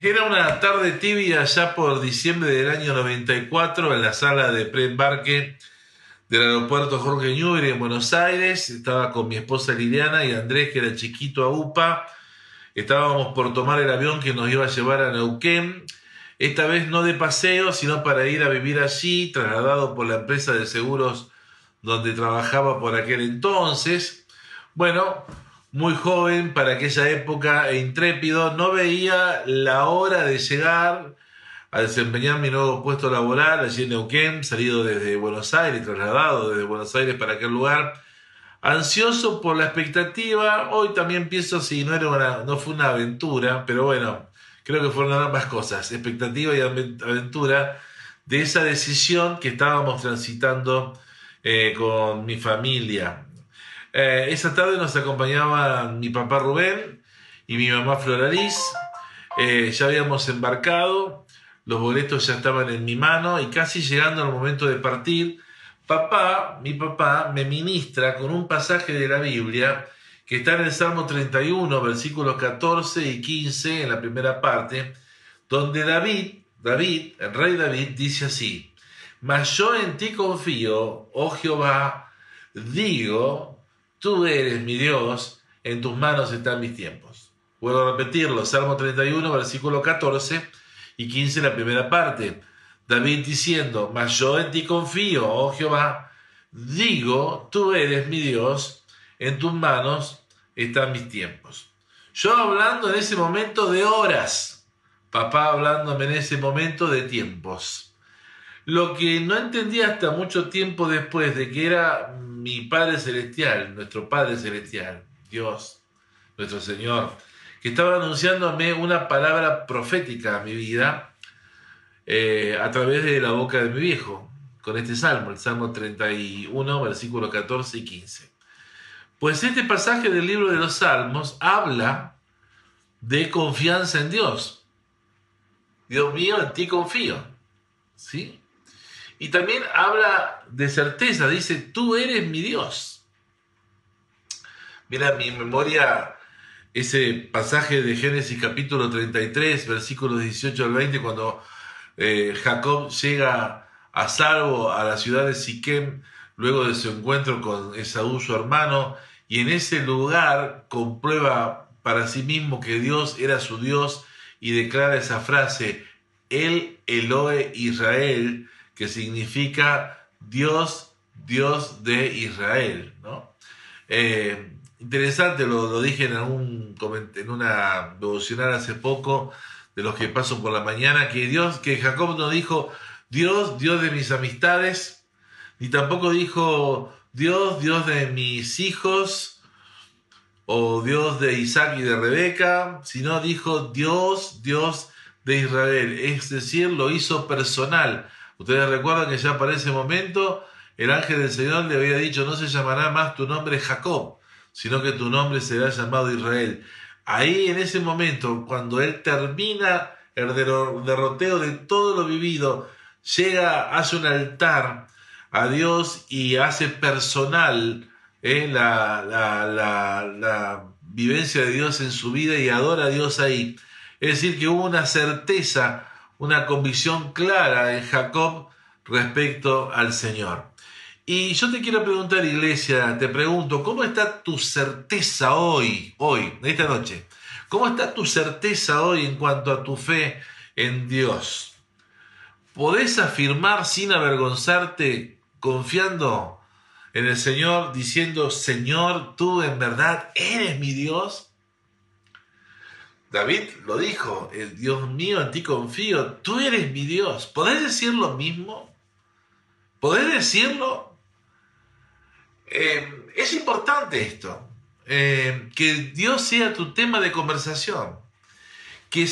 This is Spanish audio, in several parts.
Era una tarde tibia ya por diciembre del año 94 en la sala de preembarque del aeropuerto Jorge Newbery en Buenos Aires. Estaba con mi esposa Liliana y Andrés, que era chiquito a UPA. Estábamos por tomar el avión que nos iba a llevar a Neuquén. Esta vez no de paseo, sino para ir a vivir allí, trasladado por la empresa de seguros donde trabajaba por aquel entonces. Bueno, muy joven para aquella época e intrépido, no veía la hora de llegar a desempeñar mi nuevo puesto laboral allí en Neuquén, salido desde Buenos Aires, trasladado desde Buenos Aires para aquel lugar, ansioso por la expectativa. Hoy también pienso si no era una, no fue una aventura, pero bueno, creo que fueron ambas cosas, expectativa y aventura de esa decisión que estábamos transitando eh, con mi familia. Eh, esa tarde nos acompañaban mi papá Rubén y mi mamá Floraliz. Eh, ya habíamos embarcado, los boletos ya estaban en mi mano y casi llegando al momento de partir, papá, mi papá, me ministra con un pasaje de la Biblia que está en el Salmo 31, versículos 14 y 15, en la primera parte, donde David, David, el rey David, dice así, mas yo en ti confío, oh Jehová, digo, Tú eres mi Dios, en tus manos están mis tiempos. Vuelvo a repetirlo, Salmo 31, versículo 14 y 15, la primera parte. David diciendo, mas yo en ti confío, oh Jehová, digo, tú eres mi Dios, en tus manos están mis tiempos. Yo hablando en ese momento de horas, papá hablándome en ese momento de tiempos. Lo que no entendí hasta mucho tiempo después de que era mi Padre Celestial, nuestro Padre Celestial, Dios, nuestro Señor, que estaba anunciándome una palabra profética a mi vida eh, a través de la boca de mi viejo, con este salmo, el Salmo 31, versículos 14 y 15. Pues este pasaje del libro de los Salmos habla de confianza en Dios. Dios mío, en ti confío. ¿Sí? Y también habla de certeza, dice, tú eres mi Dios. Mira, mi memoria, ese pasaje de Génesis capítulo 33, versículos 18 al 20, cuando eh, Jacob llega a salvo a la ciudad de Siquem, luego de su encuentro con Esaú, su hermano, y en ese lugar comprueba para sí mismo que Dios era su Dios y declara esa frase, el Eloe Israel, que significa Dios, Dios de Israel. ¿no? Eh, interesante, lo, dije en, algún, en una devocional hace poco, de los que paso por la mañana, que Dios, que Jacob no dijo Dios, Dios de mis amistades, ni tampoco dijo Dios, Dios de mis hijos, o Dios de Isaac y de Rebeca, sino dijo Dios, Dios de Israel. Es decir, lo hizo personal. Ustedes recuerdan que ya para ese momento el ángel del Señor le había dicho, no se llamará más tu nombre Jacob, sino que tu nombre será llamado Israel. Ahí en ese momento, cuando él termina el derroteo de todo lo vivido, llega, hace un altar a Dios y hace personal eh, la, la, la vivencia de Dios en su vida y adora a Dios ahí. Es decir, que hubo una certeza una convicción clara en Jacob respecto al Señor. Y yo te quiero preguntar, iglesia, te pregunto, ¿cómo está tu certeza hoy, hoy, esta noche? ¿Cómo está tu certeza hoy en cuanto a tu fe en Dios? ¿Podés afirmar sin avergonzarte, confiando en el Señor, diciendo, Señor, tú en verdad eres mi Dios? David lo dijo, Dios mío, en ti confío, tú eres mi Dios. ¿Podés decir lo mismo? ¿Podés decirlo? Eh, es importante esto, eh, que Dios sea tu tema de conversación, que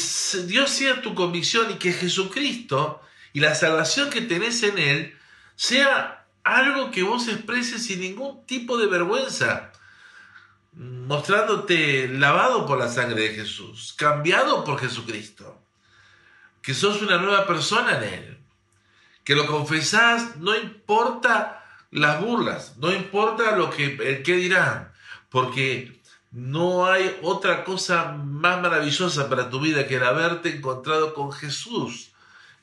Dios sea tu convicción y que Jesucristo y la salvación que tenés en Él sea algo que vos expreses sin ningún tipo de vergüenza mostrándote lavado por la sangre de Jesús, cambiado por Jesucristo, que sos una nueva persona en Él, que lo confesás, no importa las burlas, no importa lo que el que dirán, porque no hay otra cosa más maravillosa para tu vida que el haberte encontrado con Jesús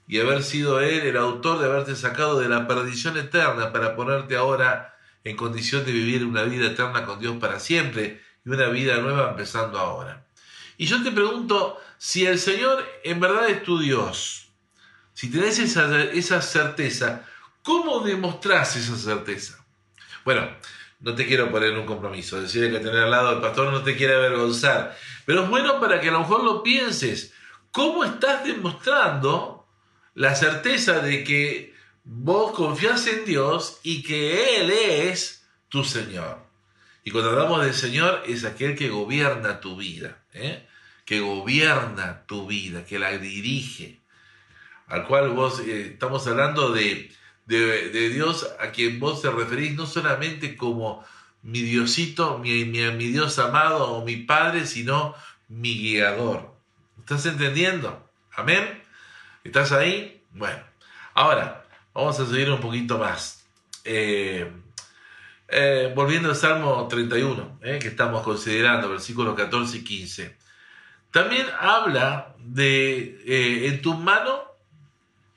y haber sido Él el autor de haberte sacado de la perdición eterna para ponerte ahora en condición de vivir una vida eterna con Dios para siempre y una vida nueva empezando ahora. Y yo te pregunto, si el Señor en verdad es tu Dios, si tenés esa, esa certeza, ¿cómo demostrás esa certeza? Bueno, no te quiero poner un compromiso, decir que tener al lado del pastor no te quiere avergonzar, pero es bueno para que a lo mejor lo pienses. ¿Cómo estás demostrando la certeza de que vos confías en Dios y que Él es tu Señor? Y cuando hablamos del Señor es aquel que gobierna tu vida, ¿eh? que gobierna tu vida, que la dirige, al cual vos eh, estamos hablando de de, Dios a quien vos te referís no solamente como mi Diosito, mi, mi, mi Dios amado o mi Padre, sino mi guiador. ¿Estás entendiendo? Amén. ¿Estás ahí? Bueno, ahora vamos a seguir un poquito más. Eh, eh, volviendo al Salmo 31, eh, que estamos considerando, versículos 14 y 15. También habla de en tu mano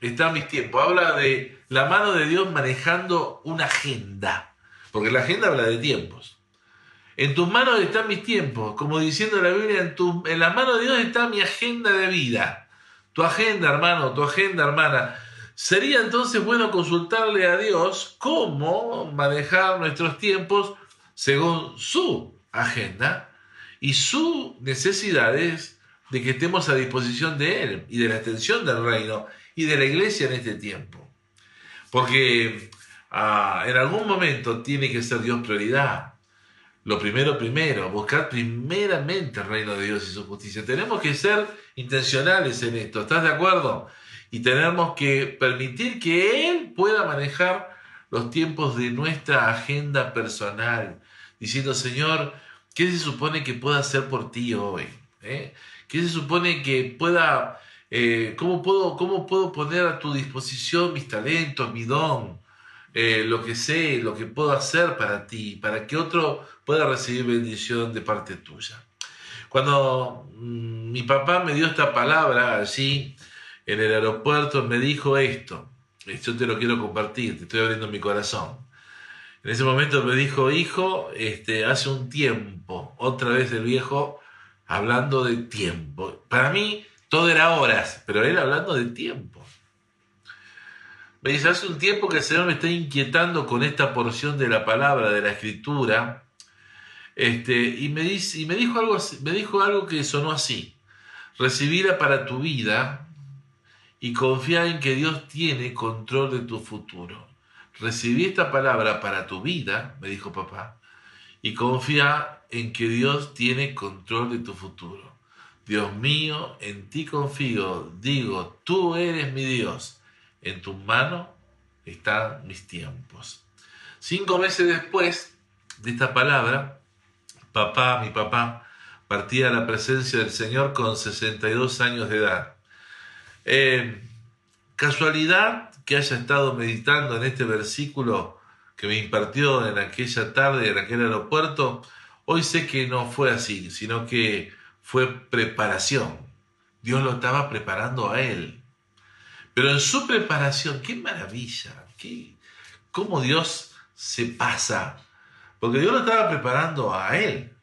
están mis tiempos. Habla de la mano de Dios manejando una agenda, porque la agenda habla de tiempos. En tus manos están mis tiempos, como diciendo la Biblia, en, la mano de Dios está mi agenda de vida. Tu agenda, hermano, tu agenda, hermana. Sería entonces bueno consultarle a Dios cómo manejar nuestros tiempos según su agenda y sus necesidades de que estemos a disposición de Él y de la extensión del reino y de la iglesia en este tiempo. Porque ah, en algún momento tiene que ser Dios prioridad. Lo primero, primero, buscar primeramente el reino de Dios y su justicia. Tenemos que ser intencionales en esto, ¿estás de acuerdo? Y tenemos que permitir que Él pueda manejar los tiempos de nuestra agenda personal, diciendo, Señor, ¿qué se supone que pueda hacer por ti hoy? ¿Eh? ¿Qué se supone que pueda eh, ¿cómo, puedo, ¿Cómo puedo poner a tu disposición mis talentos, mi don, eh, lo que sé, lo que puedo hacer para ti, para que otro pueda recibir bendición de parte tuya? Cuando mm, mi papá me dio esta palabra allí en el aeropuerto, me dijo esto, yo te lo quiero compartir, te estoy abriendo mi corazón. En ese momento me dijo, hijo, este, hace un tiempo, otra vez el viejo hablando de tiempo. Para mí, todo era horas, pero él hablando de tiempo. Me dice, hace un tiempo que el Señor me está inquietando con esta porción de la palabra, de la escritura, este, y, me dice, y me, dijo algo, me dijo algo que sonó así, recibirla para tu vida y confía en que Dios tiene control de tu futuro. Recibí esta palabra para tu vida, me dijo papá, y confía en que Dios tiene control de tu futuro. Dios mío, en ti confío, digo, tú eres mi Dios, en tu mano están mis tiempos. Cinco meses después de esta palabra, papá, mi papá, partía a la presencia del Señor con 62 años de edad. Eh, casualidad que haya estado meditando en este versículo que me impartió en aquella tarde en aquel aeropuerto, hoy sé que no fue así, sino que fue preparación. Dios lo estaba preparando a él. Pero en su preparación, qué maravilla, qué, cómo Dios se pasa. Porque Dios lo estaba preparando a él,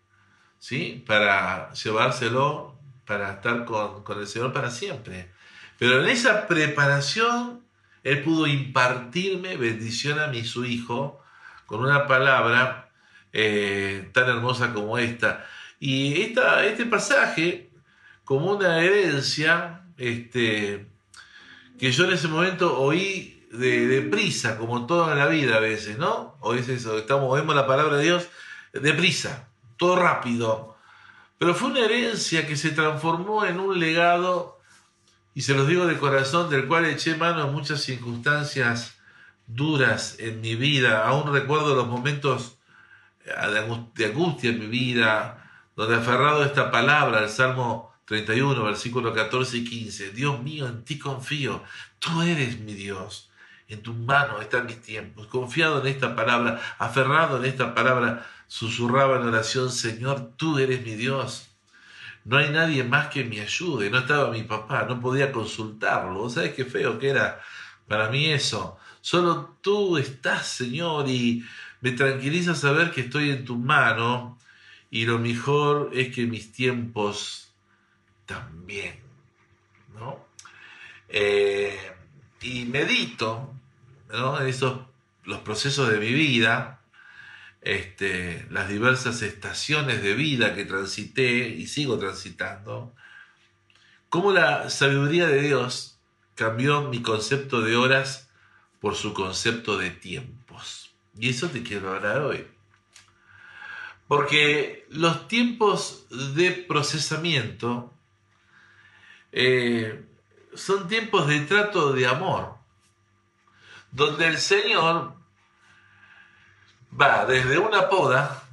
¿sí? Para llevárselo, para estar con, el Señor para siempre. Pero en esa preparación, Él pudo impartirme bendición a mi su hijo con una palabra eh, tan hermosa como esta. Y esta, este pasaje, como una herencia, este, que yo en ese momento oí de, prisa, como toda la vida a veces, ¿no? Oís eso, estamos, vemos la palabra de Dios de prisa, todo rápido. Pero fue una herencia que se transformó en un legado, y se los digo de corazón, del cual eché mano en muchas circunstancias duras en mi vida. Aún recuerdo los momentos de angustia en mi vida, donde aferrado a esta palabra, el Salmo 31, versículo 14 y 15, Dios mío, en ti confío, tú eres mi Dios, En tus manos están mis tiempos. Confiado en esta palabra, aferrado en esta palabra, susurraba en oración, Señor, tú eres mi Dios. No hay nadie más que me ayude. No estaba mi papá, no podía consultarlo. ¿Sabes qué feo que era para mí eso? Solo tú estás, Señor, y me tranquiliza saber que estoy en tu mano y lo mejor es que mis tiempos también, ¿no? Eh, y medito, ¿no? Esos, los procesos de mi vida, este, las diversas estaciones de vida que transité y sigo transitando, cómo la sabiduría de Dios cambió mi concepto de horas por su concepto de tiempos. Y eso te quiero hablar hoy. Porque los tiempos de procesamiento eh, son tiempos de trato de amor, donde el Señor va desde una poda,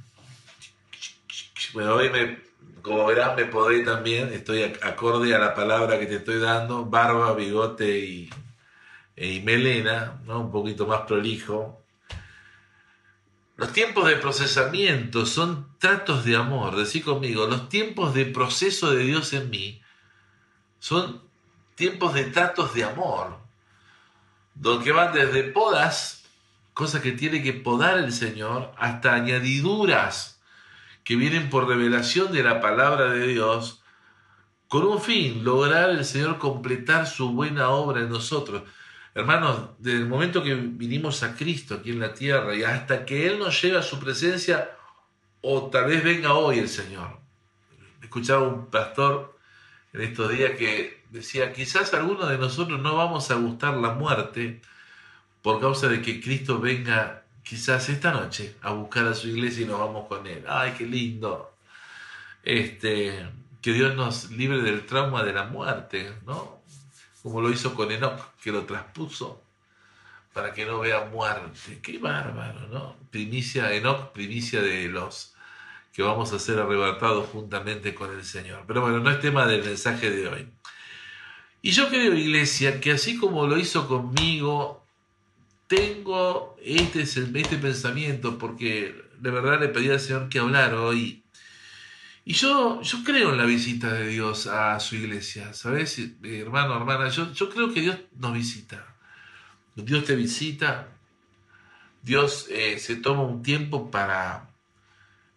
bueno, hoy me, como verás me podé también, estoy acorde a la palabra que te estoy dando, barba, bigote y, y melena, ¿no? un poquito más prolijo, los tiempos de procesamiento son tratos de amor. Decí conmigo, los tiempos de proceso de Dios en mí son tiempos de tratos de amor. Donde van desde podas, cosas que tiene que podar el Señor, hasta añadiduras que vienen por revelación de la palabra de Dios, con un fin, lograr el Señor completar su buena obra en nosotros. Hermanos, desde el momento que vinimos a Cristo aquí en la tierra y hasta que Él nos lleve a su presencia, o tal vez venga hoy el Señor. Escuchaba un pastor en estos días que decía, quizás algunos de nosotros no vamos a gustar la muerte por causa de que Cristo venga quizás esta noche a buscar a su iglesia y nos vamos con Él. ¡Ay, qué lindo! Este, que Dios nos libre del trauma de la muerte, ¿no? como lo hizo con Enoch, que lo traspuso para que no vea muerte. Qué bárbaro, ¿no? Primicia, Enoch, primicia de los que vamos a ser arrebatados juntamente con el Señor. Pero bueno, no es tema del mensaje de hoy. Y yo creo, iglesia, que así como lo hizo conmigo, tengo este, este pensamiento, porque de verdad le pedí al Señor que hablara hoy y yo, yo creo en la visita de Dios a su iglesia, ¿sabes? Eh, hermano, hermana, yo, yo creo que Dios nos visita. Dios te visita, Dios eh, se toma un tiempo para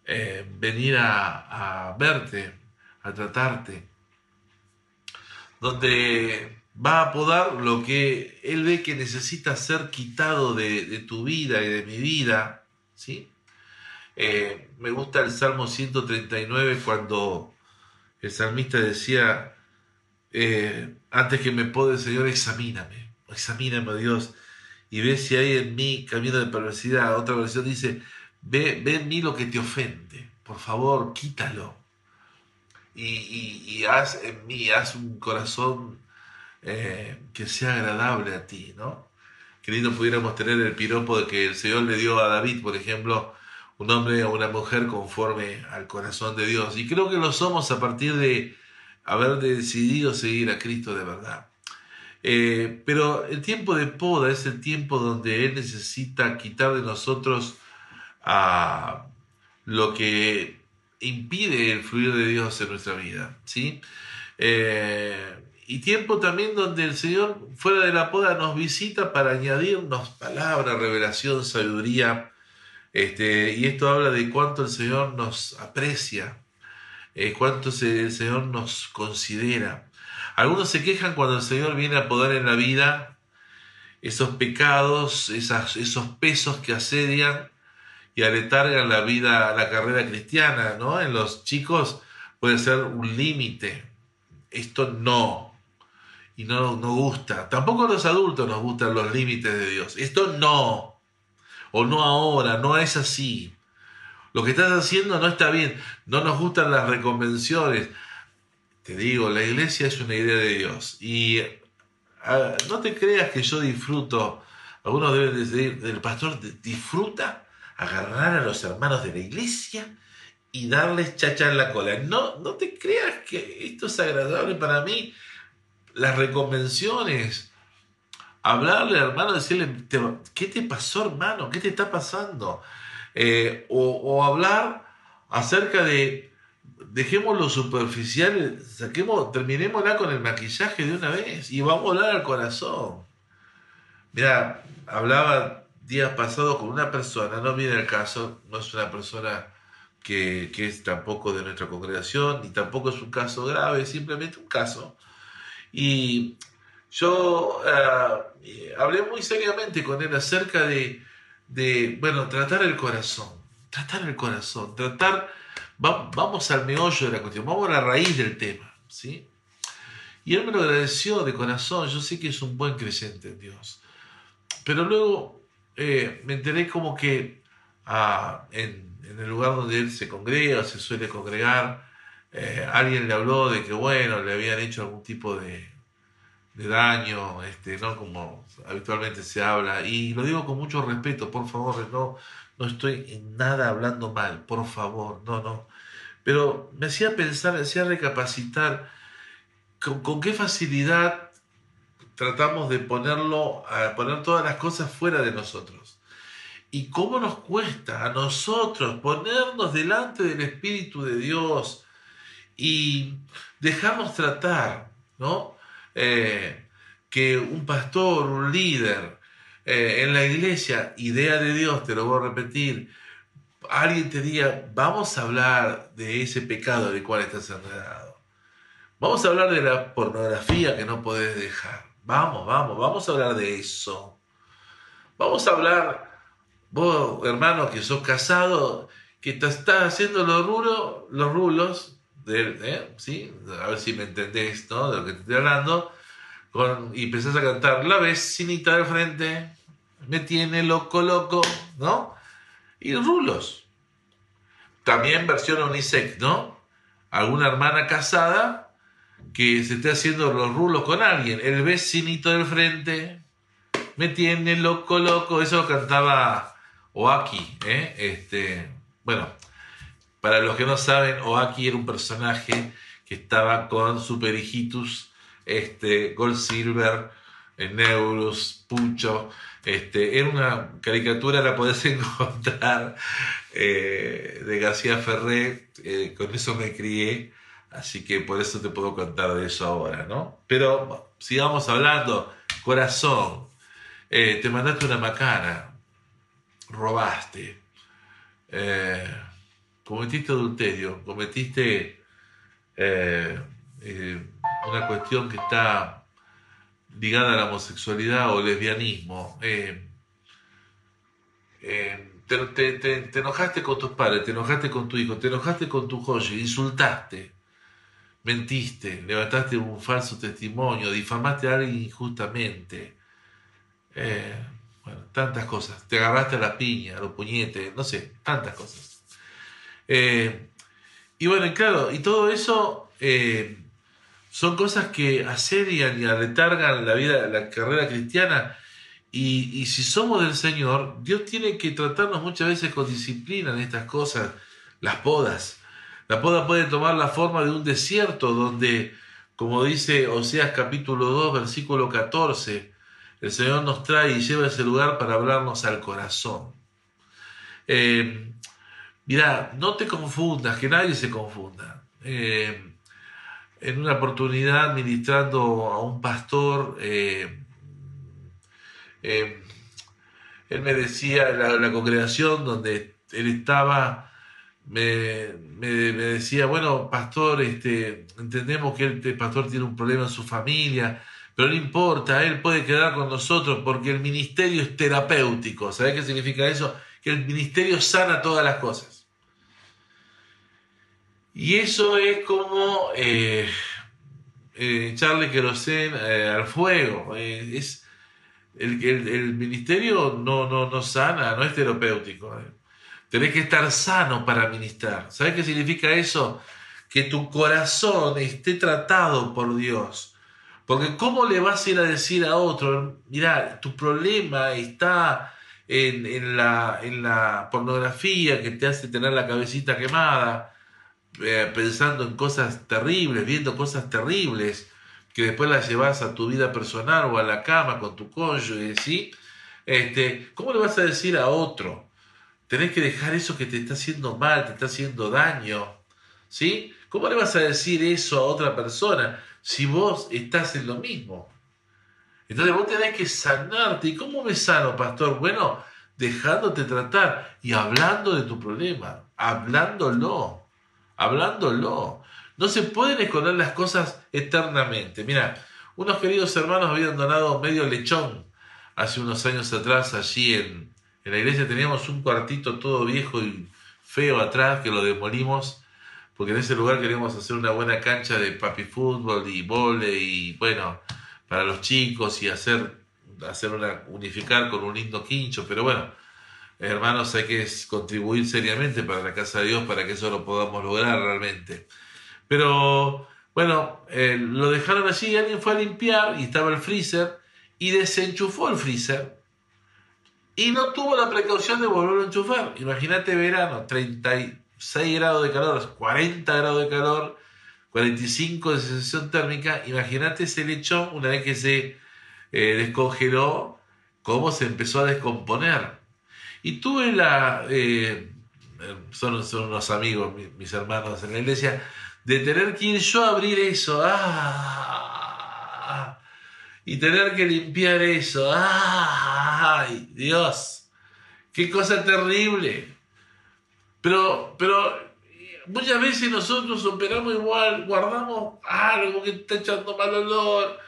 eh, venir a, verte, a tratarte, donde va a podar lo que Él ve que necesita ser quitado de, de tu vida y de mi vida, ¿sí? Eh, me gusta el Salmo 139 cuando el salmista decía, eh, antes que me pode, Señor, examíname, examíname, Dios, y ve si hay en mí camino de perversidad. Otra versión dice, ve, ve en mí lo que te ofende, por favor, quítalo. Y, haz en mí, haz un corazón eh, que sea agradable a ti, ¿no? Qué lindo pudiéramos tener el piropo de que el Señor le dio a David, por ejemplo, un hombre o una mujer conforme al corazón de Dios. Y creo que lo somos a partir de haber decidido seguir a Cristo de verdad. Eh, pero el tiempo de poda es el tiempo donde Él necesita quitar de nosotros a lo que impide el fluir de Dios en nuestra vida. ¿sí? Eh, y tiempo también donde el Señor fuera de la poda nos visita para añadirnos palabra, revelación, sabiduría, este, y esto habla de cuánto el Señor nos aprecia, eh, cuánto el Señor nos considera. Algunos se quejan cuando el Señor viene a poder en la vida esos pecados, esos pesos que asedian y aletargan la vida, la carrera cristiana, ¿no? En los chicos puede ser un límite. Esto no. Y no nos gusta. Tampoco a los adultos nos gustan los límites de Dios. Esto no o no ahora, no es así. Lo que estás haciendo no está bien, no nos gustan las reconvenciones. Te digo, la iglesia es una idea de Dios y no te creas que yo disfruto, algunos deben decir, el pastor disfruta agarrar a los hermanos de la iglesia y darles chacha en la cola. No, no te creas que esto es agradable para mí. Las reconvenciones, hablarle al hermano, decirle, ¿qué te pasó hermano? ¿Qué te está pasando? Eh, o, hablar acerca de, dejemos lo superficial, saquemos, terminémosla con el maquillaje de una vez y vamos a hablar al corazón. Mira, hablaba días pasados con una persona, no viene el caso, no es una persona que, que, es tampoco de nuestra congregación, ni tampoco es un caso grave, simplemente un caso. Y yo eh, hablé muy seriamente con él acerca de, de, bueno, tratar el corazón, tratar el corazón, tratar, vamos al meollo de la cuestión, vamos a la raíz del tema, ¿sí? Y él me lo agradeció de corazón, yo sé que es un buen creyente en Dios. Pero luego eh, me enteré como que ah, en, en, el lugar donde él se congrega, se suele congregar, eh, alguien le habló de que, bueno, le habían hecho algún tipo de, daño, este, ¿no? Como habitualmente se habla. Y lo digo con mucho respeto, por favor, no, no estoy en nada hablando mal, por favor, no, no. Pero me hacía pensar, me hacía recapacitar con, qué facilidad tratamos de ponerlo, poner todas las cosas fuera de nosotros. Y cómo nos cuesta a nosotros ponernos delante del Espíritu de Dios y dejarnos tratar, ¿no? Eh, que un pastor, un líder eh, en la iglesia, idea de Dios, te lo voy a repetir, alguien te diga, vamos a hablar de ese pecado del cual estás enredado. Vamos a hablar de la pornografía que no podés dejar. Vamos, vamos, vamos a hablar de eso. Vamos a hablar, vos, hermano, que sos casado, que te estás haciendo los rulos ¿eh? ¿sí? A ver si me entendés, ¿no? De lo que te estoy hablando. Y empezás a cantar La vecinita del frente me tiene loco, loco, ¿no? Y rulos. También versión unisex, ¿no? Alguna hermana casada que se esté haciendo los rulos con alguien. El vecinito del frente me tiene loco, loco. Eso cantaba Oaki, ¿eh? Este, bueno, para los que no saben, Oaki era un personaje que estaba con Super Hijitus, este, Gold Silver, eh, Neurus, Pucho. Este, era una caricatura, la podés encontrar eh, de García Ferré, eh, con eso me crié, así que por eso te puedo contar de eso ahora, ¿no? Pero sigamos hablando, corazón, te mandaste una macana, robaste cometiste adulterio, cometiste eh, eh, una cuestión que está ligada a la homosexualidad o lesbianismo. Eh, te, enojaste con tus padres, te enojaste con tu hijo, te enojaste con tu joya, insultaste, mentiste, levantaste un falso testimonio, difamaste a alguien injustamente. bueno, tantas cosas. Te agarraste a la piña, a los puñetes, no sé, tantas cosas. Eh, y bueno, claro, y todo eso eh, son cosas que asedian y retargan la vida, la carrera cristiana. Y, y, si somos del Señor, Dios tiene que tratarnos muchas veces con disciplina en estas cosas, las podas. La poda puede tomar la forma de un desierto donde, como dice Oseas capítulo 2, versículo 14, el Señor nos trae y lleva ese lugar para hablarnos al corazón. Eh, Mira, no te confundas, que nadie se confunda. Eh, en una oportunidad, ministrando a un pastor, eh, eh, él me decía, la, congregación donde él estaba, me, decía, bueno, pastor, este, entendemos que el pastor tiene un problema en su familia, pero no importa, él puede quedar con nosotros porque el ministerio es terapéutico. ¿Sabes qué significa eso? Que el ministerio sana todas las cosas. Y eso es como eh, eh, echarle querosén eh, al fuego. es, el, el, ministerio no, no, no sana, no es terapéutico. Tenés que estar sano para ministrar. ¿Sabes qué significa eso? Que tu corazón esté tratado por Dios. Porque ¿cómo le vas a ir a decir a otro, mira, tu problema está en, en, la, en la pornografía que te hace tener la cabecita quemada? Eh, pensando en cosas terribles, viendo cosas terribles. que después la llevas a tu vida personal o a la cama con tu cónyuge, ¿sí? Este, ¿Cómo le vas a decir a otro? Tenés que dejar eso que te está haciendo mal, te está haciendo daño, ¿sí? ¿Cómo le vas a decir eso a otra persona si vos estás en lo mismo? Entonces vos tenés que sanarte. ¿Y cómo me sano, pastor? Bueno, dejándote tratar y hablando de tu problema, hablándolo, hablándolo. No se pueden esconder las cosas eternamente. Mira, unos queridos hermanos habían donado medio lechón hace unos años atrás allí en, en la iglesia. Teníamos un cuartito todo viejo y feo atrás que lo demolimos porque en ese lugar queríamos hacer una buena cancha de papi fútbol y vole y bueno, para los chicos y hacer, hacer una, unificar con un lindo quincho, pero bueno, hermanos, hay que contribuir seriamente para la casa de Dios para que eso lo podamos lograr realmente. Pero bueno, eh, lo dejaron allí, alguien fue a limpiar y estaba el freezer y desenchufó el freezer y no tuvo la precaución de volverlo a enchufar. Imagínate verano, 36 grados de calor, 40 grados de calor, 45 de sensación térmica. Imagínate ese lechón una vez que se eh, descongeló, cómo se empezó a descomponer. Y tuve la, eh, son, son, unos amigos, mis, hermanos en la iglesia, de tener que ir yo a abrir eso, ¡ah! y tener que limpiar eso, ¡ay, Dios! ¡Qué cosa terrible! Pero, pero muchas veces nosotros operamos igual, guardamos algo que está echando mal olor.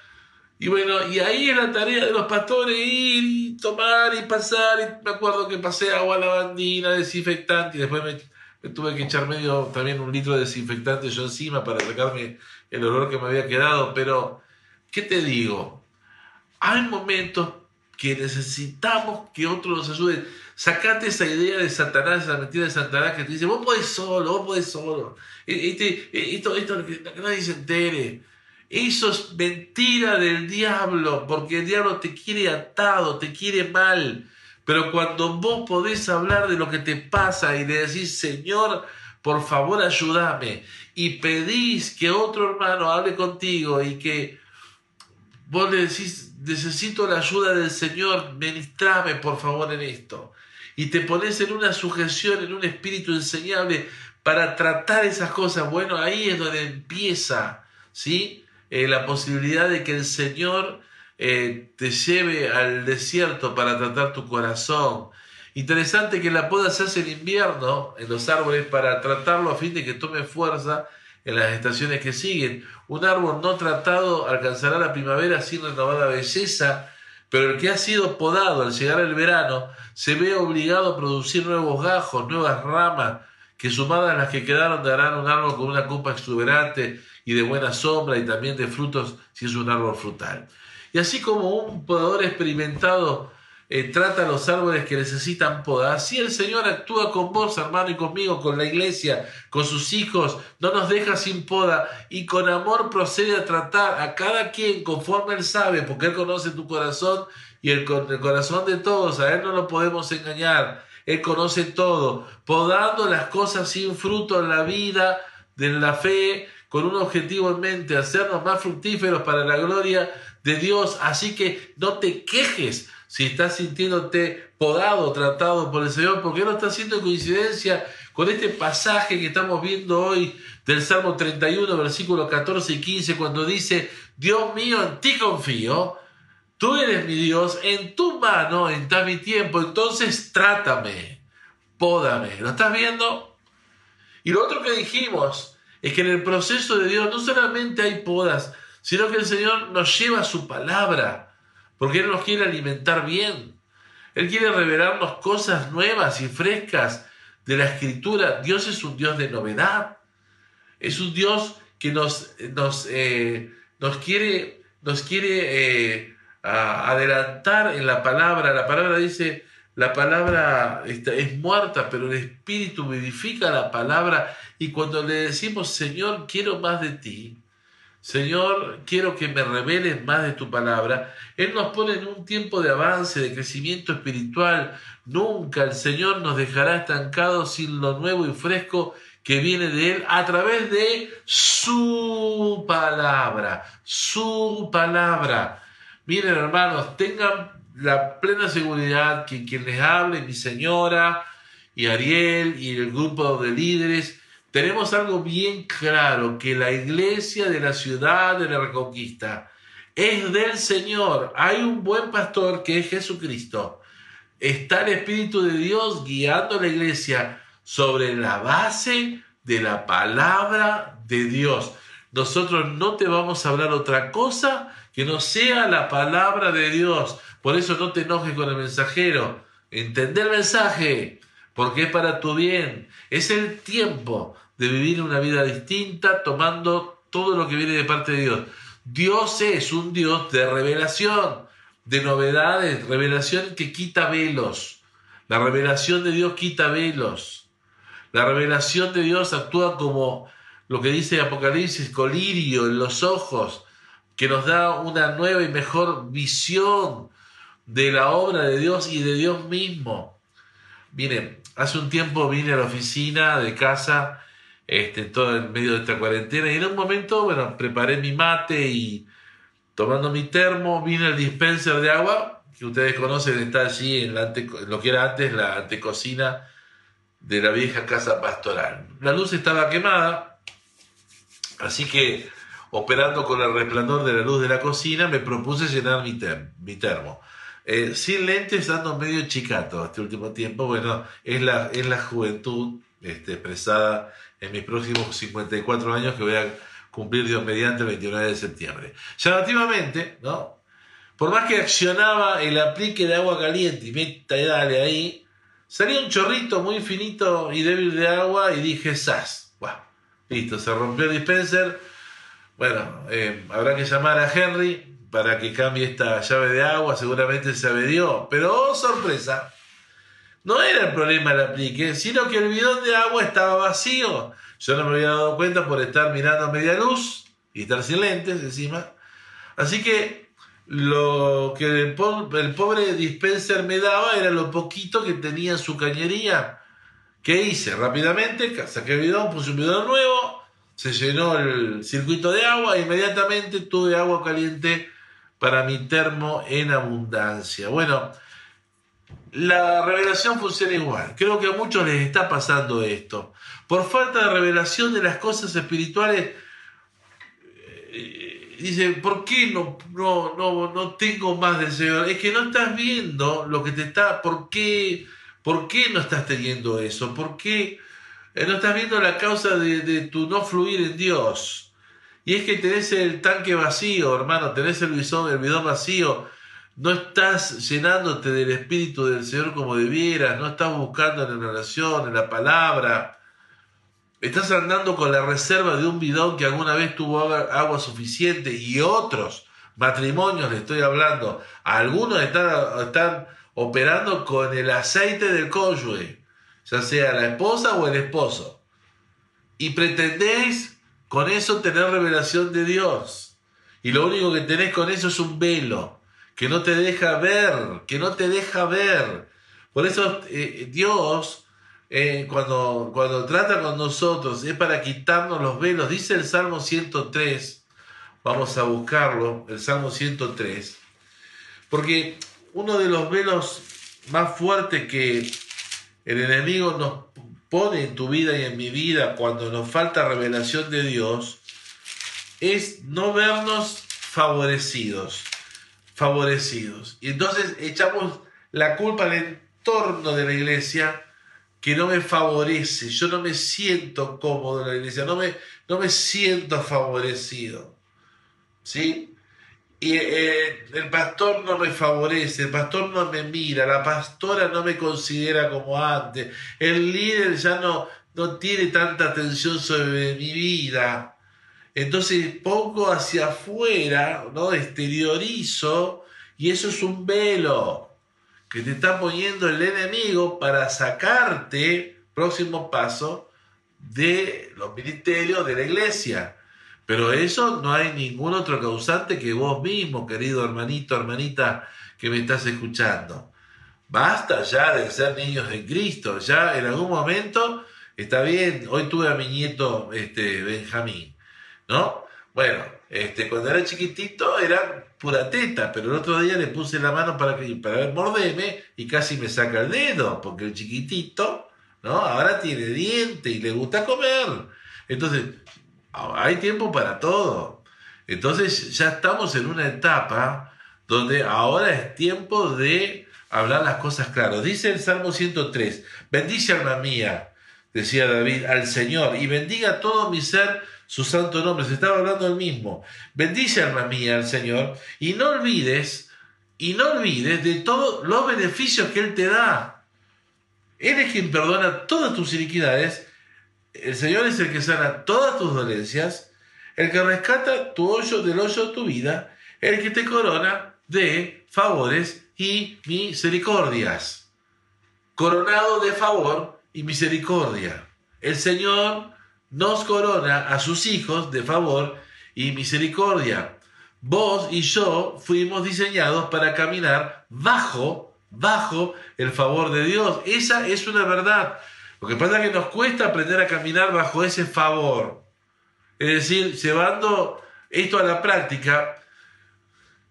Y bueno, y ahí es la tarea de los pastores ir tomar y pasar. Y me acuerdo que pasé agua lavandina, desinfectante, y después me, tuve que echar medio también un litro de desinfectante yo encima para sacarme el olor que me había quedado. Pero, ¿qué te digo? Hay momentos que necesitamos que otros nos ayuden. Sacate esa idea de Satanás, esa mentira de Satanás que te dice, vos podés solo, vos podés solo. Este, esto, esto, que nadie se entere. Eso es mentira del diablo, porque el diablo te quiere atado, te quiere mal. Pero cuando vos podés hablar de lo que te pasa y le decís, Señor, por favor ayúdame, y pedís que otro hermano hable contigo y que vos le decís, necesito la ayuda del Señor, ministrame por favor en esto. Y te pones en una sujeción, en un espíritu enseñable para tratar esas cosas. Bueno, ahí es donde empieza, ¿sí? Eh, la posibilidad de que el Señor eh, te lleve al desierto para tratar tu corazón. Interesante que la puedas hacer en invierno en los árboles para tratarlo a fin de que tome fuerza en las estaciones que siguen. Un árbol no tratado alcanzará la primavera sin renovada belleza, pero el que ha sido podado al llegar el verano se ve obligado a producir nuevos gajos, nuevas ramas, que sumadas a las que quedaron darán un árbol con una copa exuberante y de buena sombra y también de frutos si es un árbol frutal. Y así como un podador experimentado eh, trata los árboles que necesitan poda. Así el Señor actúa con vos, hermano, y conmigo, con la iglesia, con sus hijos, no nos deja sin poda y con amor procede a tratar a cada quien conforme Él sabe, porque Él conoce tu corazón y el, el corazón de todos, a Él no lo podemos engañar. Él conoce todo, podando las cosas sin fruto en la vida, de la fe, con un objetivo en mente, hacernos más fructíferos para la gloria de Dios. Así que no te quejes si estás sintiéndote podado, tratado por el Señor, porque no está haciendo coincidencia con este pasaje que estamos viendo hoy del Salmo 31, versículos 14 y 15, cuando dice, Dios mío, en ti confío, tú eres mi Dios, en tu mano está mi tiempo, entonces trátame, pódame. ¿Lo estás viendo? Y lo otro que dijimos es que en el proceso de Dios no solamente hay podas, sino que el Señor nos lleva su palabra porque Él nos quiere alimentar bien. Él quiere revelarnos cosas nuevas y frescas de la escritura. Dios es un Dios de novedad. Es un Dios que nos, nos, eh, nos quiere, nos quiere eh, adelantar en la palabra. La palabra dice, la palabra es muerta, pero el Espíritu vivifica la palabra. Y cuando le decimos, Señor, quiero más de ti, Señor, quiero que me reveles más de tu palabra. Él nos pone en un tiempo de avance, de crecimiento espiritual. Nunca el Señor nos dejará estancados sin lo nuevo y fresco que viene de Él a través de su palabra, su palabra. Miren hermanos, tengan la plena seguridad que quien les hable, mi señora y Ariel y el grupo de líderes, tenemos algo bien claro, que la iglesia de la ciudad de la Reconquista es del Señor. Hay un buen pastor que es Jesucristo. Está el Espíritu de Dios guiando a la iglesia sobre la base de la palabra de Dios. Nosotros no te vamos a hablar otra cosa que no sea la palabra de Dios. Por eso no te enojes con el mensajero. Entender el mensaje, porque es para tu bien. Es el tiempo de vivir una vida distinta tomando todo lo que viene de parte de Dios. Dios es un Dios de revelación, de novedades, revelación que quita velos. La revelación de Dios quita velos. La revelación de Dios actúa como lo que dice Apocalipsis, colirio en los ojos, que nos da una nueva y mejor visión de la obra de Dios y de Dios mismo. Miren, hace un tiempo vine a la oficina de casa, este, todo en medio de esta cuarentena, y en un momento, bueno, preparé mi mate y tomando mi termo, vine al dispenser de agua, que ustedes conocen, está allí en, la lo que era antes la antecocina de la vieja casa pastoral. La luz estaba quemada, así que operando con el resplandor de la luz de la cocina, me propuse llenar mi, mi termo. Eh, sin lentes ando medio chicato este último tiempo. Bueno, es la, es la juventud este, expresada en mis próximos 54 años que voy a cumplir Dios mediante el 29 de septiembre. Llamativamente, ¿no? Por más que accionaba el aplique de agua caliente y meta y dale ahí, salía un chorrito muy finito y débil de agua y dije, ¡zas! Bueno, listo, se rompió el dispenser. Bueno, eh, habrá que llamar a Henry para que cambie esta llave de agua, seguramente se averió. Pero, oh, sorpresa, no era el problema el aplique, sino que el bidón de agua estaba vacío. Yo no me había dado cuenta por estar mirando a media luz y estar sin lentes encima. Así que lo que el, pobre dispenser me daba era lo poquito que tenía en su cañería. ¿Qué hice? Rápidamente saqué el bidón, puse un bidón nuevo, se llenó el circuito de agua e inmediatamente tuve agua caliente para mi termo en abundancia. Bueno, la revelación funciona igual. Creo que a muchos les está pasando esto. Por falta de revelación de las cosas espirituales, eh, dice, ¿por qué no, no, no, no tengo más del Señor? Es que no estás viendo lo que te está, ¿por qué, por qué no estás teniendo eso? ¿Por qué no estás viendo la causa de, tu no fluir en Dios? Y es que tenés el tanque vacío, hermano, tenés el bidón, el bidón vacío. No estás llenándote del Espíritu del Señor como debieras, no estás buscando en la oración, en la palabra. Estás andando con la reserva de un bidón que alguna vez tuvo agua, suficiente y otros matrimonios, le estoy hablando, algunos están, están operando con el aceite del cónyuge, ya sea la esposa o el esposo. Y pretendéis con eso tener revelación de Dios. Y lo único que tenés con eso es un velo, que no te deja ver, que no te deja ver. Por eso eh, Dios, eh, cuando, cuando trata con nosotros, es para quitarnos los velos. Dice el Salmo 103, vamos a buscarlo, el Salmo 103, porque uno de los velos más fuertes que el enemigo nos pone en tu vida y en mi vida cuando nos falta revelación de Dios es no vernos favorecidos, favorecidos. Y entonces echamos la culpa al entorno de la iglesia que no me favorece, yo no me siento cómodo en la iglesia, no me, no me siento favorecido. ¿Sí? Y eh, el pastor no me favorece, el pastor no me mira, la pastora no me considera como antes, el líder ya no, no tiene tanta atención sobre mi vida. Entonces pongo hacia afuera, ¿no? exteriorizo, y eso es un velo que te está poniendo el enemigo para sacarte, próximo paso, de los ministerios de la iglesia. Pero eso no hay ningún otro causante que vos mismo, querido hermanito, hermanita, que me estás escuchando. Basta ya de ser niños de Cristo. Ya en algún momento Está bien, hoy tuve a mi nieto este, Benjamín, ¿no? Bueno, este, cuando era chiquitito era pura teta, pero el otro día le puse la mano para, que, para mordeme y casi me saca el dedo, porque el chiquitito, ¿no? Ahora tiene diente y le gusta comer. Entonces, hay tiempo para todo. Entonces ya estamos en una etapa donde ahora es tiempo de hablar las cosas claras. Dice el Salmo 103, bendice alma mía, decía David, al Señor, y bendiga todo mi ser su santo nombre. Se estaba hablando del mismo. Bendice alma mía al Señor, y no olvides, y no olvides de todos los beneficios que Él te da. Él es quien perdona todas tus iniquidades. El Señor es el que sana todas tus dolencias, el que rescata tu hoyo del hoyo de tu vida, el que te corona de favores y misericordias. Coronado de favor y misericordia. El Señor nos corona a sus hijos de favor y misericordia. Vos y yo fuimos diseñados para caminar bajo, bajo el favor de Dios. Esa es una verdad. Lo que pasa es que nos cuesta aprender a caminar bajo ese favor. Es decir, llevando esto a la práctica,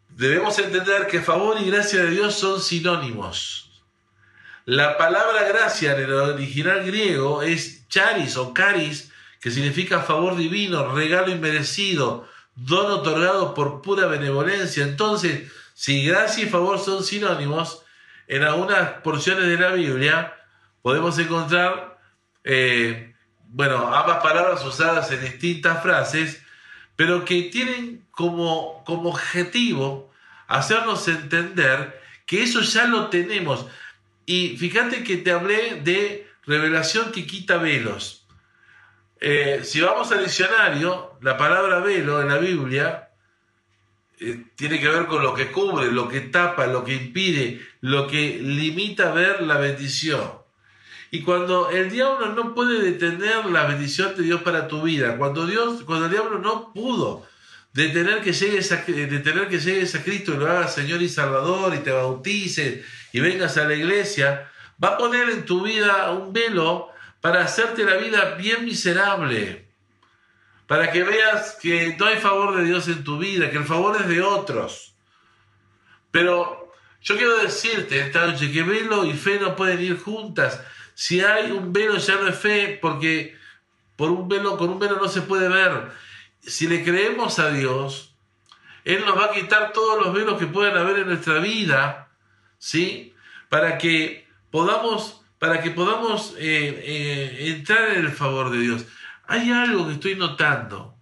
debemos entender que favor y gracia de Dios son sinónimos. La palabra gracia en el original griego es charis o caris, que significa favor divino, regalo inmerecido, don otorgado por pura benevolencia. Entonces, si gracia y favor son sinónimos, en algunas porciones de la Biblia podemos encontrar, eh, bueno, ambas palabras usadas en distintas frases, pero que tienen como, como objetivo hacernos entender que eso ya lo tenemos. Y fíjate que te hablé de revelación que quita velos. Eh, si vamos al diccionario, la palabra velo en la Biblia eh, tiene que ver con lo que cubre, lo que tapa, lo que impide, lo que limita ver la bendición. Y cuando el diablo no puede detener la bendición de Dios para tu vida, cuando Dios, cuando el diablo no pudo detener que llegues a, detener que llegues a Cristo y lo hagas Señor y Salvador y te bautices y vengas a la iglesia, va a poner en tu vida un velo para hacerte la vida bien miserable, para que veas que no hay favor de Dios en tu vida, que el favor es de otros. Pero yo quiero decirte esta noche que velo y fe no pueden ir juntas. Si hay un velo ya no es fe, porque por un velo, con un velo no se puede ver. Si le creemos a Dios, Él nos va a quitar todos los velos que puedan haber en nuestra vida, ¿sí? Para que podamos para que podamos eh, eh, entrar en el favor de Dios. Hay algo que estoy notando,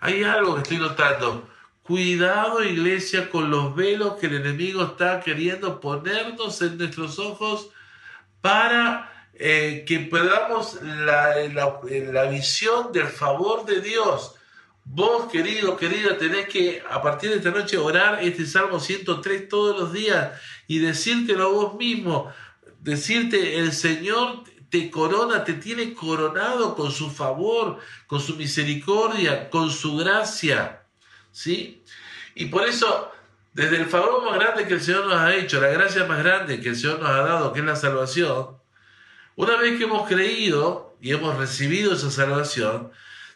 hay algo que estoy notando. Cuidado iglesia con los velos que el enemigo está queriendo ponernos en nuestros ojos para eh, que podamos la, la, visión del favor de Dios. Vos, querido, querida, tenés que a partir de esta noche orar este Salmo 103 todos los días y decírtelo vos mismo decirte, el Señor te corona, te tiene coronado con su favor, con su misericordia, con su gracia. ¿Sí? Y por eso, desde el favor más grande que el Señor nos ha hecho, la gracia más grande que el Señor nos ha dado, que es la salvación, una vez que hemos creído y hemos recibido esa salvación,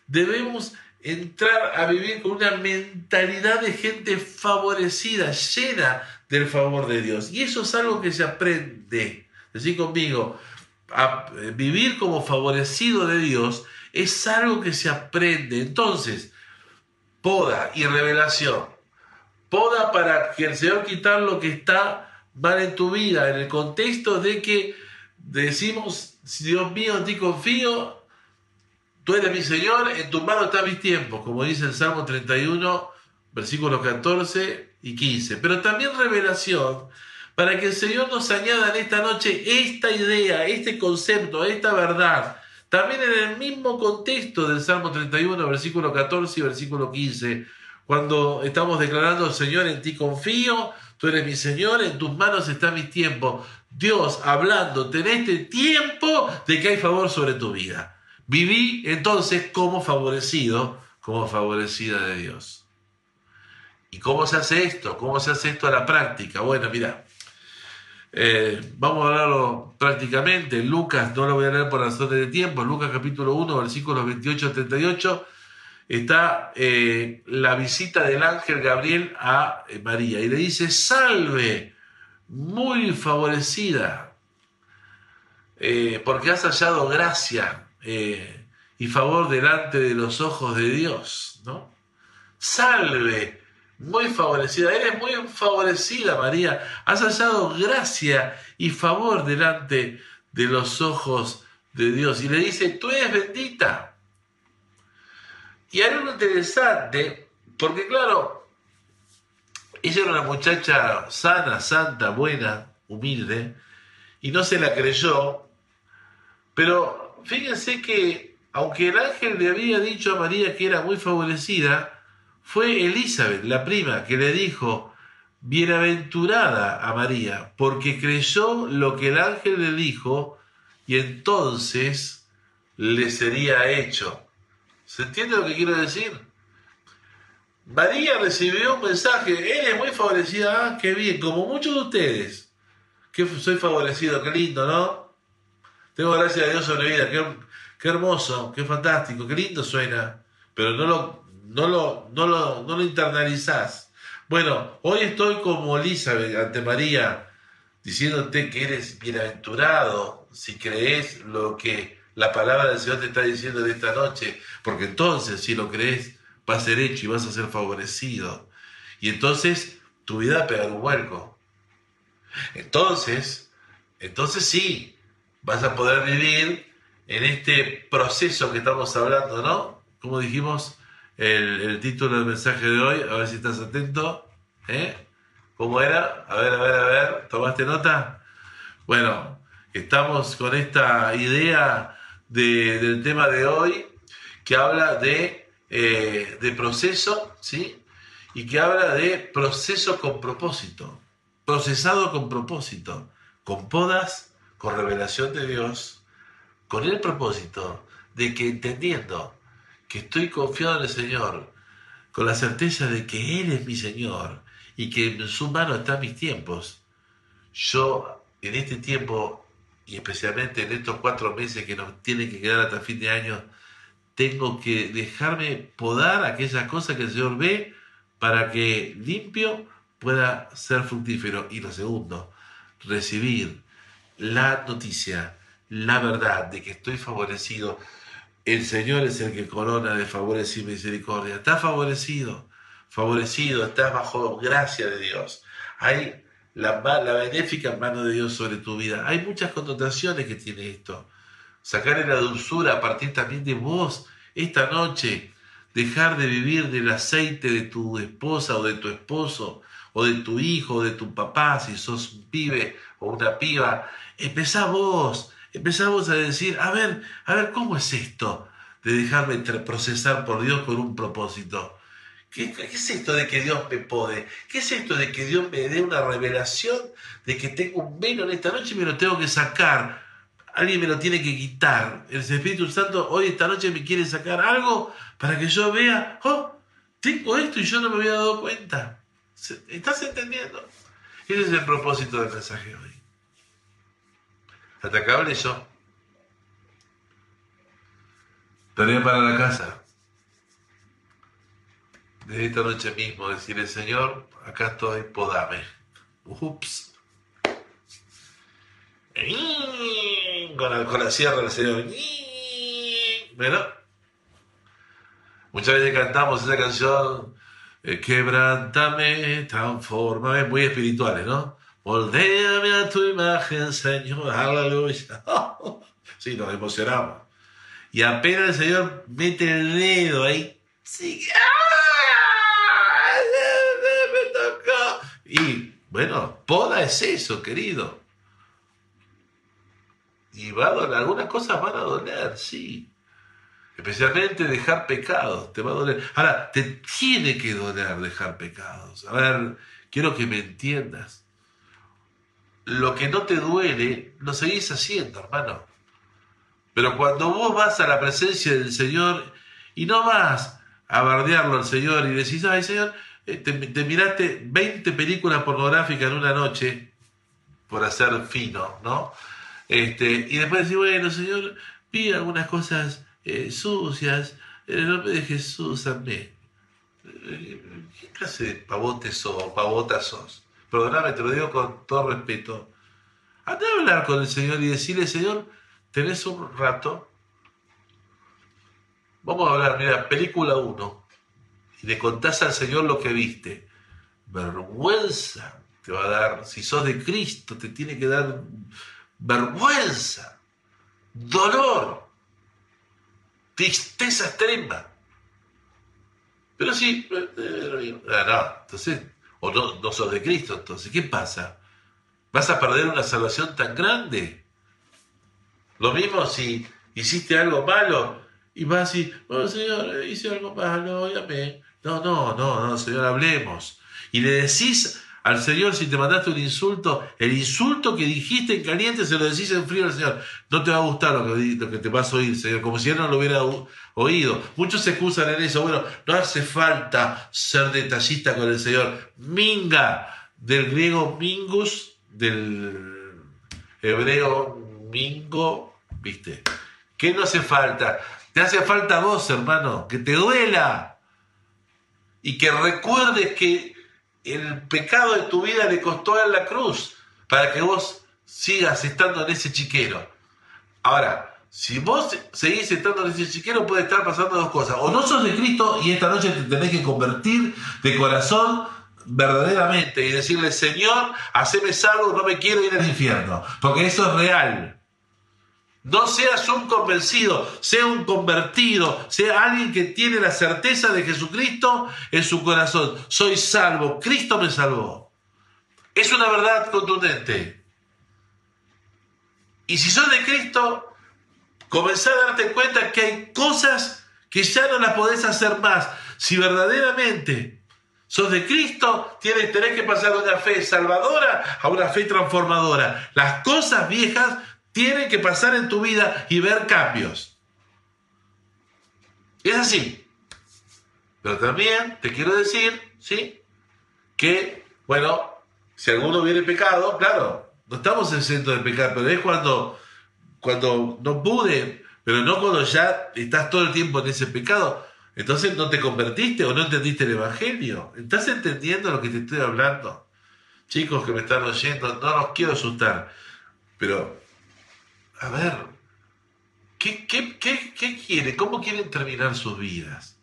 debemos entrar a vivir con una mentalidad de gente favorecida, llena del favor de Dios. Y eso es algo que se aprende. Decir conmigo, a eh, vivir como favorecido de Dios es algo que se aprende. Entonces, poda y revelación. Poda para que el Señor quitar lo que está mal en tu vida, en el contexto de que decimos, Dios mío, en ti confío, tú eres mi Señor, en tus manos están mis tiempos, como dice el Salmo 31, versículos 14 y 15. Pero también revelación para que el Señor nos añada en esta noche esta idea, este concepto, esta verdad. También en el mismo contexto del Salmo 31, versículo 14 y versículo 15, cuando estamos declarando, Señor, en ti confío, tú eres mi Señor, en tus manos está mi tiempo. Dios hablando en este tiempo de que hay favor sobre tu vida. Viví entonces como favorecido, como favorecida de Dios. ¿Y cómo se hace esto? ¿Cómo se hace esto a la práctica? Bueno, mira, Eh, vamos a hablarlo prácticamente. Lucas, no lo voy a leer por razones de tiempo. Lucas capítulo 1, versículos 28 38. Está eh, la visita del ángel Gabriel a eh, María y le dice, salve, muy favorecida, porque has hallado gracia y favor delante de los ojos de Dios, ¿no? Salve, muy favorecida, eres muy favorecida, María, has hallado gracia y favor delante de los ojos de Dios. Y le dice, tú eres bendita. Y algo interesante, porque claro, ella era una muchacha sana, santa, buena, humilde, y no se la creyó, pero fíjense que aunque el ángel le había dicho a María que era muy favorecida, fue Elizabeth, la prima, que le dijo, bienaventurada a María, porque creyó lo que el ángel le dijo y entonces le sería hecho. ¿Se entiende lo que quiero decir? María recibió un mensaje, él es muy favorecida, ah, qué bien, como muchos de ustedes, que soy favorecido, qué lindo, ¿no? Tengo gracias a Dios sobre vida, qué, hermoso, qué fantástico, qué lindo suena, pero no lo, no lo, no lo, no lo internalizás. Bueno, hoy estoy como Elizabeth ante María, diciéndote que eres bienaventurado si crees lo que la palabra del Señor te está diciendo de esta noche, porque entonces si lo crees va a ser hecho y vas a ser favorecido. Y entonces tu vida va a pegar un vuelco. Entonces, entonces sí, vas a poder vivir en este proceso que estamos hablando, ¿no? Como dijimos, el, título del mensaje de hoy, a ver si estás atento, ¿eh? ¿Cómo era? A ver, a ver, a ver, ¿tomaste nota? Bueno, estamos con esta idea del tema de hoy que habla de, eh, de proceso, ¿sí? Y que habla de proceso con propósito, procesado con propósito, con podas, con revelación de Dios, con el propósito de que entendiendo que estoy confiado en el Señor, con la certeza de que Él es mi Señor y que en su mano están mis tiempos, yo en este tiempo y especialmente en estos cuatro meses que nos tienen que quedar hasta fin de año, tengo que dejarme podar aquellas cosas que el Señor ve para que limpio pueda ser fructífero. Y lo segundo, recibir la noticia la verdad de que estoy favorecido, el Señor es el que corona de favores y misericordia. Estás favorecido, favorecido, estás bajo gracia de Dios. Hay la, la benéfica mano de Dios sobre tu vida. Hay muchas connotaciones que tiene esto. Sacarle la dulzura a partir también de vos esta noche. Dejar de vivir del aceite de tu esposa o de tu esposo o de tu hijo o de tu papá si sos un pibe o una piba. Empezá vos empezamos a decir, a ver, a ver, ¿cómo es esto de dejarme procesar por Dios con un propósito? ¿Qué, es esto de que Dios me pode? ¿Qué es esto de que Dios me dé una revelación de que tengo un velo en esta noche y me lo tengo que sacar? Alguien me lo tiene que quitar. El Espíritu Santo hoy, esta noche, me quiere sacar algo para que yo vea, oh, tengo esto y yo no me había dado cuenta. ¿Estás entendiendo? Ese es el propósito del mensaje hoy. Atacable yo. Tarea para la casa. De esta noche mismo decirle, Señor, acá estoy, podame. Ups. Con la, con la sierra el Señor. Bueno. Muchas veces cantamos esa canción, eh, quebrantame, transformame, muy espirituales, ¿no? Moldéame a tu imagen, Señor. Aleluya. Sí, nos emocionamos. Y apenas el Señor mete el dedo ahí. Sí. ¡Ah! Me tocó. Y bueno, poda es eso, querido. Y va a doler. Algunas cosas van a doler, sí. Especialmente dejar pecados, te va a doler. Ahora, te tiene que doler dejar pecados. A ver, quiero que me entiendas lo que no te duele, lo seguís haciendo, hermano. Pero cuando vos vas a la presencia del Señor y no vas a bardearlo al Señor y decís, ay Señor, eh, te, miraste 20 películas pornográficas en una noche, por hacer fino, ¿no? Este, y después decir, bueno, Señor, vi algunas cosas eh, sucias, en el nombre de Jesús, amén. ¿Qué clase de pavotes sos, pavotas sos? Perdóname, te lo digo con todo respeto. Anda a hablar con el Señor y decirle, Señor, ¿tenés un rato? Vamos a hablar, mira, película 1. Y le contás al Señor lo que viste. Vergüenza te va a dar. Si sos de Cristo, te tiene que dar vergüenza, dolor, tristeza extrema. Pero sí, eh, eh, ah, no, entonces, o no, no sos de Cristo, entonces, ¿qué pasa? ¿Vas a perder una salvación tan grande? Lo mismo si hiciste algo malo y vas decir, oh Señor, hice algo malo, me No, no, no, no, Señor, hablemos. Y le decís al Señor, si te mandaste un insulto, el insulto que dijiste en caliente se lo decís en frío al Señor. No te va a gustar lo que, lo que te vas a oír, Señor, como si Él no lo hubiera oído. Muchos se excusan en eso. Bueno, no hace falta ser detallista con el Señor. Minga, del griego mingus, del hebreo mingo, ¿viste? ¿Qué no hace falta? Te hace falta vos, hermano, que te duela y que recuerdes que el pecado de tu vida le costó a la cruz para que vos sigas estando en ese chiquero. Ahora, si vos seguís estando en ese chiquero, puede estar pasando dos cosas. O no sos de Cristo y esta noche te tenés que convertir de corazón verdaderamente y decirle, Señor, haceme salvo, no me quiero ir al infierno. Porque eso es real. No seas un convencido, sea un convertido, sea alguien que tiene la certeza de Jesucristo en su corazón. Soy salvo, Cristo me salvó. Es una verdad contundente. Y si sos de Cristo, comenzá a darte cuenta que hay cosas que ya no las podés hacer más. Si verdaderamente sos de Cristo, tienes, tenés que pasar de una fe salvadora a una fe transformadora. Las cosas viejas tiene que pasar en tu vida y ver cambios. Es así. Pero también te quiero decir, ¿sí? Que, bueno, si alguno viene pecado, claro, no estamos en centro de pecar, pero es cuando, cuando no pude, pero no cuando ya estás todo el tiempo en ese pecado. Entonces no te convertiste o no entendiste el Evangelio. ¿Estás entendiendo lo que te estoy hablando? Chicos que me están oyendo, no los quiero asustar, pero a ver, ¿qué, qué, quieren? ¿Cómo quieren terminar sus vidas?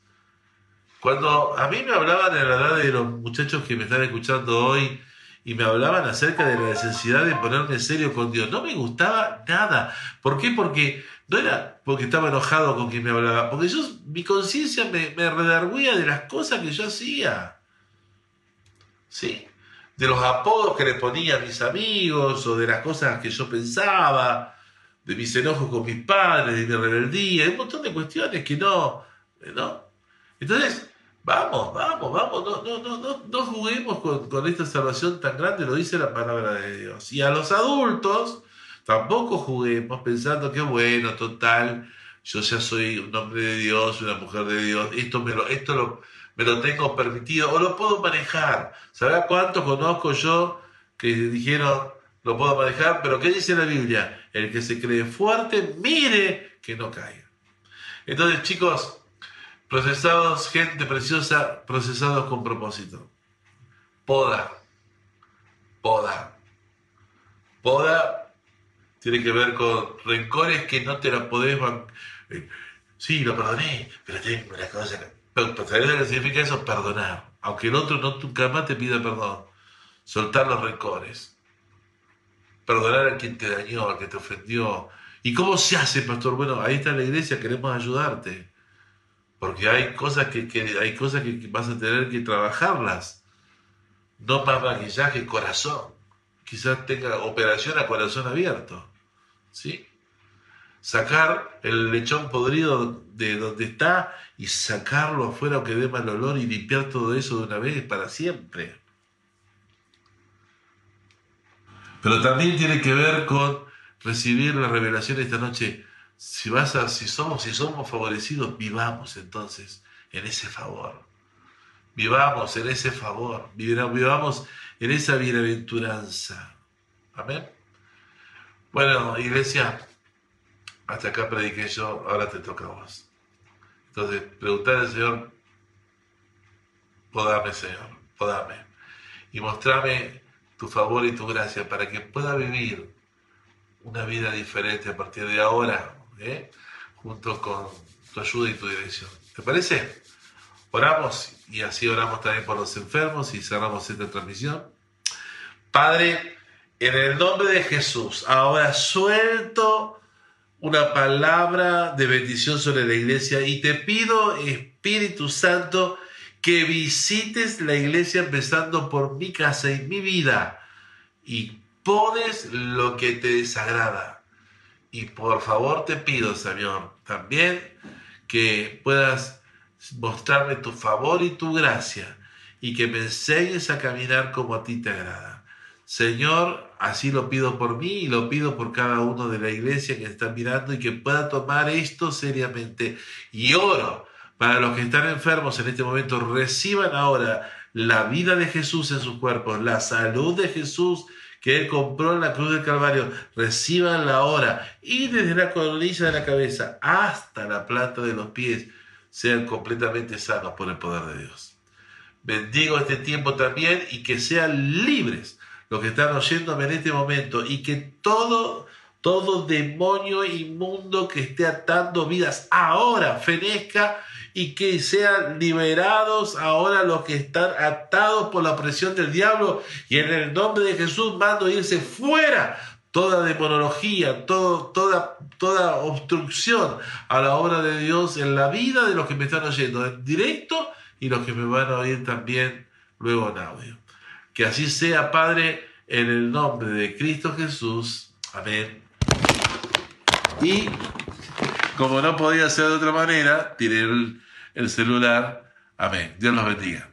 Cuando a mí me hablaban en la edad de los muchachos que me están escuchando hoy y me hablaban acerca de la necesidad de ponerme serio con Dios, no me gustaba nada. ¿Por qué? Porque no era porque estaba enojado con quien me hablaba, porque yo, mi conciencia me, me redarguía de las cosas que yo hacía. ¿Sí? De los apodos que le ponía a mis amigos o de las cosas que yo pensaba de mis enojos con mis padres, de mi rebeldía, hay un montón de cuestiones que no, ¿no? Entonces, vamos, vamos, vamos, no, no, no, no, no juguemos con, con, esta salvación tan grande, lo dice la palabra de Dios. Y a los adultos, tampoco juguemos pensando que bueno, total, yo ya soy un hombre de Dios, una mujer de Dios, esto me lo, esto lo, me lo tengo permitido o lo puedo manejar. ¿Sabes cuánto conozco yo que dijeron, lo puedo manejar, pero ¿qué dice la Biblia? El que se cree fuerte, mire que no caiga. Entonces, chicos, procesados, gente preciosa, procesados con propósito. Poda, poda. Poda tiene que ver con rencores que no te la podés... Eh, sí, lo perdoné, pero tengo una cosa... ¿Sabes lo que significa eso? Perdonar. Aunque el otro no nunca más te pida perdón. Soltar los rencores perdonar a quien te dañó, a quien te ofendió. ¿Y cómo se hace, pastor? Bueno, ahí está la iglesia, queremos ayudarte. Porque hay cosas que, hay cosas que, vas a tener que trabajarlas. No más maquillaje, corazón. Quizás tenga operación a corazón abierto. ¿Sí? Sacar el lechón podrido de donde está y sacarlo afuera aunque dé mal olor y limpiar todo eso de una vez para siempre. Pero también tiene que ver con recibir la revelación esta noche. Si, vas a, si, somos, si somos favorecidos, vivamos entonces en ese favor. Vivamos en ese favor. Vivamos en esa bienaventuranza. Amén. Bueno, iglesia, hasta acá prediqué yo, ahora te toca a vos. Entonces, preguntar al Señor, podame, Señor, podame. Y mostrame tu favor y tu gracia para que pueda vivir una vida diferente a partir de ahora, ¿eh? junto con tu ayuda y tu dirección. ¿Te parece? Oramos y así oramos también por los enfermos y cerramos esta transmisión. Padre, en el nombre de Jesús, ahora suelto una palabra de bendición sobre la iglesia y te pido, Espíritu Santo, que visites la iglesia empezando por mi casa y mi vida y podes lo que te desagrada. Y por favor te pido, Señor, también que puedas mostrarme tu favor y tu gracia y que me enseñes a caminar como a ti te agrada. Señor, así lo pido por mí y lo pido por cada uno de la iglesia que está mirando y que pueda tomar esto seriamente. Y oro para los que están enfermos en este momento, reciban ahora la vida de Jesús en sus cuerpos, la salud de Jesús que Él compró en la cruz del Calvario, recibanla ahora y desde la colilla de la cabeza hasta la planta de los pies sean completamente sanos por el poder de Dios. Bendigo este tiempo también y que sean libres los que están oyéndome en este momento y que todo, todo demonio inmundo que esté atando vidas ahora fenezca y que sean liberados ahora los que están atados por la presión del diablo y en el nombre de Jesús mando irse fuera toda demonología, todo, toda, toda obstrucción a la obra de Dios en la vida de los que me están oyendo en directo y los que me van a oír también luego en audio. Que así sea, Padre, en el nombre de Cristo Jesús. Amén. Y como no podía ser de otra manera, tiré el, el celular. Amén. Dios los bendiga.